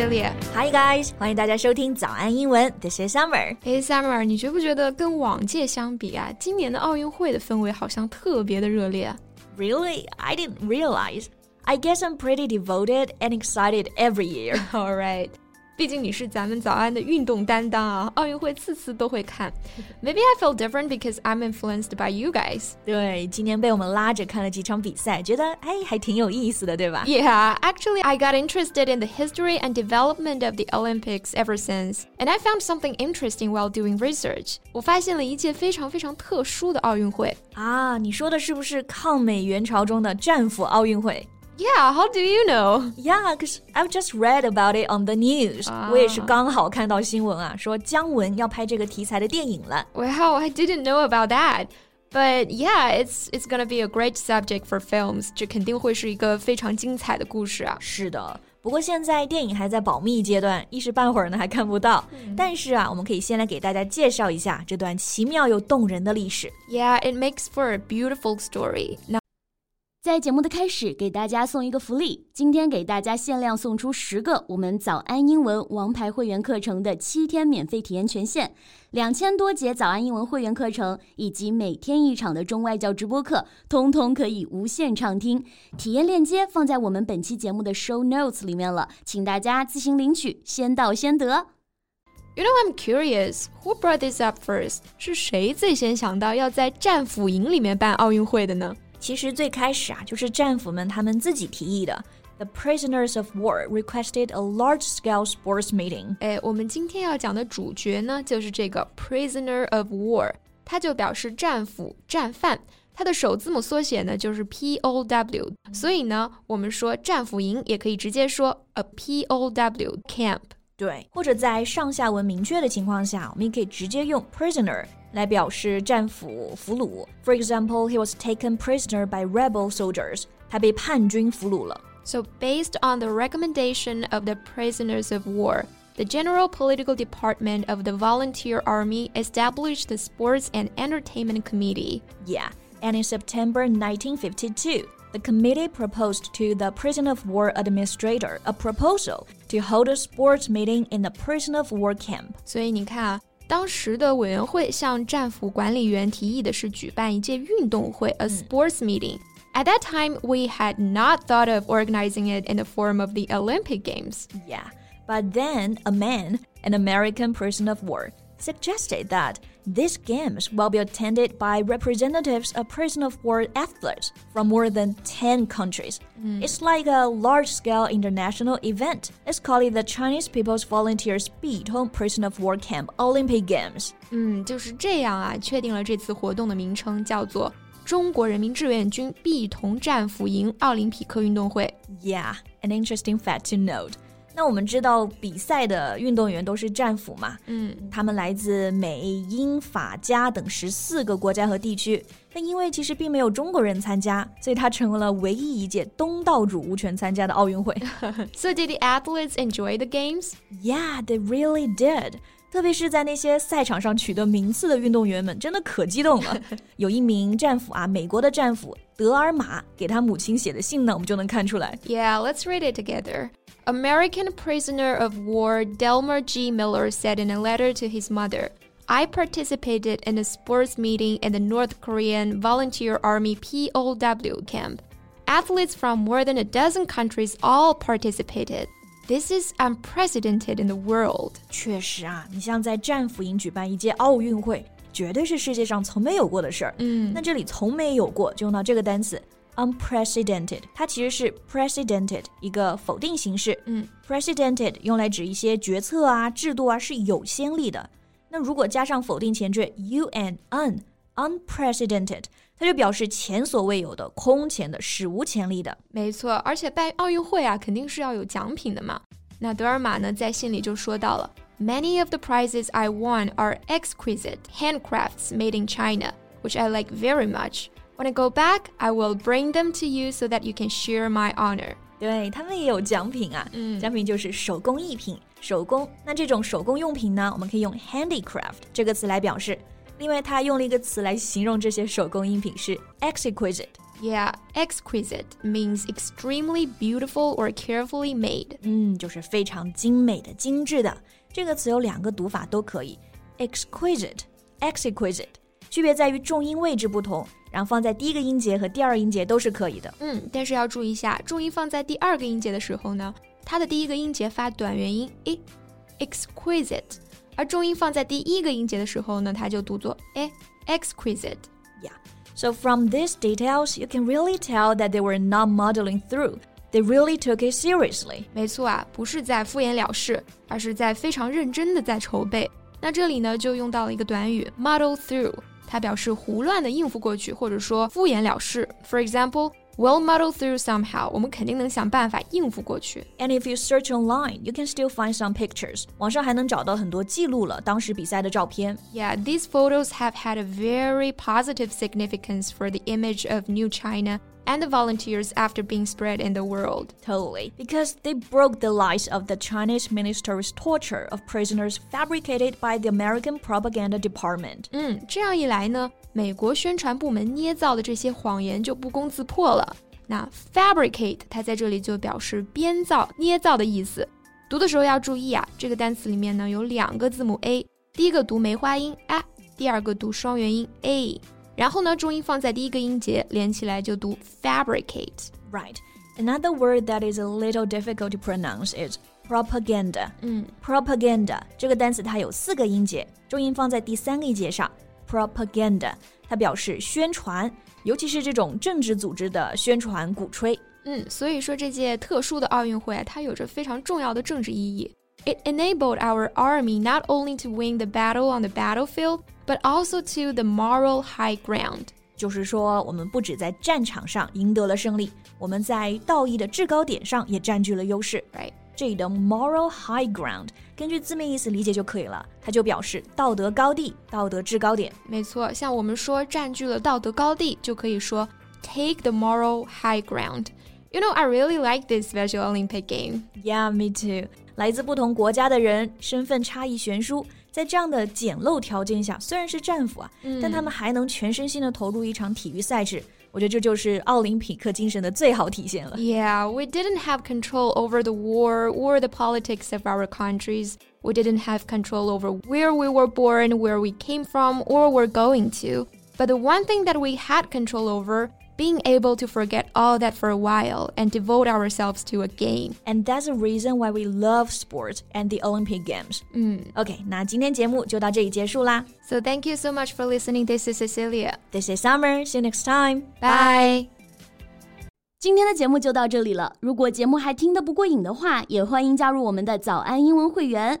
Julia。Hi guys，欢迎大家收听早安英文，This is Summer。Hey Summer，你觉不觉得跟往届相比啊，今年的奥运会的氛围好像特别的热烈？Really? I didn't realize. I guess I'm pretty devoted and excited every year. All right. 毕竟你是咱们早安的运动担当啊，奥运会次次都会看。Maybe I feel different because I'm influenced by you guys. 对，今年被我们拉着看了几场比赛，觉得哎还挺有意思的，对吧？Yeah, actually, I got interested in the history and development of the Olympics ever since, and I found something interesting while doing research. 我发现了一届非常非常特殊的奥运会啊！你说的是不是抗美援朝中的战俘奥运会 ？Yeah, how do you know? Yeah, because I've just read about it on the news. 我也是刚好看到新闻啊，说姜文要拍这个题材的电影了。Wow, I didn't know about that. But yeah, it's it's gonna be a great subject for films. 这肯定会是一个非常精彩的故事啊。是的。不过现在电影还在保密阶段，一时半会儿呢还看不到。但是啊，我们可以先来给大家介绍一下这段奇妙又动人的历史。Yeah, it makes for a beautiful story. 在节目的开始，给大家送一个福利。今天给大家限量送出十个我们早安英文王牌会员课程的七天免费体验权限，两千多节早安英文会员课程以及每天一场的中外教直播课，通通可以无限畅听。体验链接放在我们本期节目的 show notes 里面了，请大家自行领取，先到先得。You know, I'm curious, who brought this up first？是谁最先想到要在战俘营里面办奥运会的呢？其实最开始啊，就是战俘们他们自己提议的。The prisoners of war requested a large-scale sports meeting。哎，我们今天要讲的主角呢，就是这个 prisoner of war，它就表示战俘、战犯。它的首字母缩写呢就是 P O W，所以呢，我们说战俘营也可以直接说 a P O W camp。对，或者在上下文明确的情况下，我们也可以直接用 prisoner。来表示战俘、俘虏。For example, he was taken prisoner by rebel soldiers. 他被叛军俘虏了。So, based on the recommendation of the prisoners of war, the General Political Department of the Volunteer Army established the Sports and Entertainment Committee. Yeah, and in September 1952, the committee proposed to the prisoner of war administrator a proposal to hold a sports meeting in the prisoner of war camp. 所以你看啊。当时的委员会向战俘管理员提议的是举办一届运动会，a sports meeting. At that time, we had not thought of organizing it in the form of the Olympic Games. Yeah, but then a man, an American person of war, suggested that these games will be attended by representatives of Prison of War athletes from more than 10 countries. Mm. It's like a large scale international event. It's called the Chinese People's Volunteers Home Prison of War Camp Olympic Games. 嗯，就是这样啊，确定了这次活动的名称叫做中国人民志愿军碧潼战俘营奥林匹克运动会。Yeah, an interesting fact to note. 那我们知道比赛的运动员都是战俘嘛，嗯，他们来自美、英、法、加等十四个国家和地区。但因为其实并没有中国人参加，所以它成为了唯一一届东道主无权参加的奥运会。So did the athletes enjoy the games? Yeah, they really did. 特别是在那些赛场上取得名次的运动员们，真的可激动了。有一名战俘啊，美国的战俘德尔玛给他母亲写的信呢，我们就能看出来。Yeah, let's read it together. American prisoner of war Delmer G. Miller said in a letter to his mother, I participated in a sports meeting in the North Korean Volunteer Army POW camp. Athletes from more than a dozen countries all participated. This is unprecedented in the world. 确实啊，你像在战俘营举办一届奥运会，绝对是世界上从没有过的事儿。嗯，那这里从没有过，就用到这个单词 unprecedented，它其实是 precedented 一个否定形式。嗯，precedented 用来指一些决策啊、制度啊是有先例的。那如果加上否定前缀 u and un，unprecedented，它就表示前所未有的、空前的、史无前例的。没错，而且办奥运会啊，肯定是要有奖品的嘛。那德尔玛呢，在信里就说到了，Many of the prizes I won are exquisite handcrafts made in China, which I like very much. When I go back, I will bring them to you so that you can share my honor. 对他们也有奖品啊，嗯，奖品就是手工艺品，手工。那这种手工用品呢，我们可以用 handicraft 这个词来表示。 另外，他用了一个词来形容这些手工艺品是 exquisite。Yeah, exquisite means extremely beautiful or carefully made. 嗯，就是非常精美的、精致的。这个词有两个读法都可以，exquisite、exquisite，区别在于重音位置不同，然后放在第一个音节和第二音节都是可以的。嗯，但是要注意一下，重音放在第二个音节的时候呢，它的第一个音节发短元音 e，exquisite。而重音放在第一个音节的时候呢，它就读作 e exquisite。Yeah. So from these details, you can really tell that they were not modeling through. They really took it seriously. 没错啊，不是在敷衍了事，而是在非常认真的在筹备。那这里呢，就用到了一个短语 muddle through，它表示胡乱的应付过去，或者说敷衍了事。For example. We'll muddle through somehow. 我们肯定能想办法应付过去。And if you search online, you can still find some pictures. 网上还能找到很多记录了当时比赛的照片。Yeah, these photos have had a very positive significance for the image of New China and the volunteers after being spread in the world. Totally. Because they broke the lies of the Chinese minister's torture of prisoners fabricated by the American propaganda department. 嗯，这样一来呢，美国宣传部门捏造的这些谎言就不攻自破了。那 fabricate 它在这里就表示编造、捏造的意思。读的时候要注意啊，这个单词里面呢有两个字母 a，第一个读梅花音 a，第二个读双元音 a。 然后呢，重音放在第一个音节，连起来就读 fabricate。Right. Another word that is a little difficult to pronounce is propaganda. 嗯，propaganda 这个单词它有四个音节，重音放在第三个音节上。propaganda 它表示宣传，尤其是这种政治组织的宣传鼓吹。嗯，所以说这届特殊的奥运会它有着非常重要的政治意义。It enabled our army not only to win the battle on the battlefield, but also to the moral high ground. 就是说，我们不止在战场上赢得了胜利，我们在道义的制高点上也占据了优势。Right. 这里的 moral high ground 根据字面意思理解就可以了，它就表示道德高地、道德制高点。没错，像我们说占据了道德高地，就可以说 take the moral high ground. You know, I really like this Special Olympic game. Yeah, me too. 来自不同国家的人，身份差异悬殊，在这样的简陋条件下，虽然是战俘啊，但他们还能全身心的投入一场体育赛事。我觉得这就是奥林匹克精神的最好体现了。Yeah, we didn't have control over the war or the politics of our countries. We didn't have control over where we were born, where we came from, or were going to. But the one thing that we had control over being able to forget all that for a while and devote ourselves to a game. And that's the reason why we love sports and the Olympic Games. 嗯，OK，那今天节目就到这里结束啦。So thank you so much for listening. This is Cecilia. This is Summer. See you next time. Bye. 今天的节目就到这里了。如果节目还听得不过瘾的话，也欢迎加入我们的早安英文会员。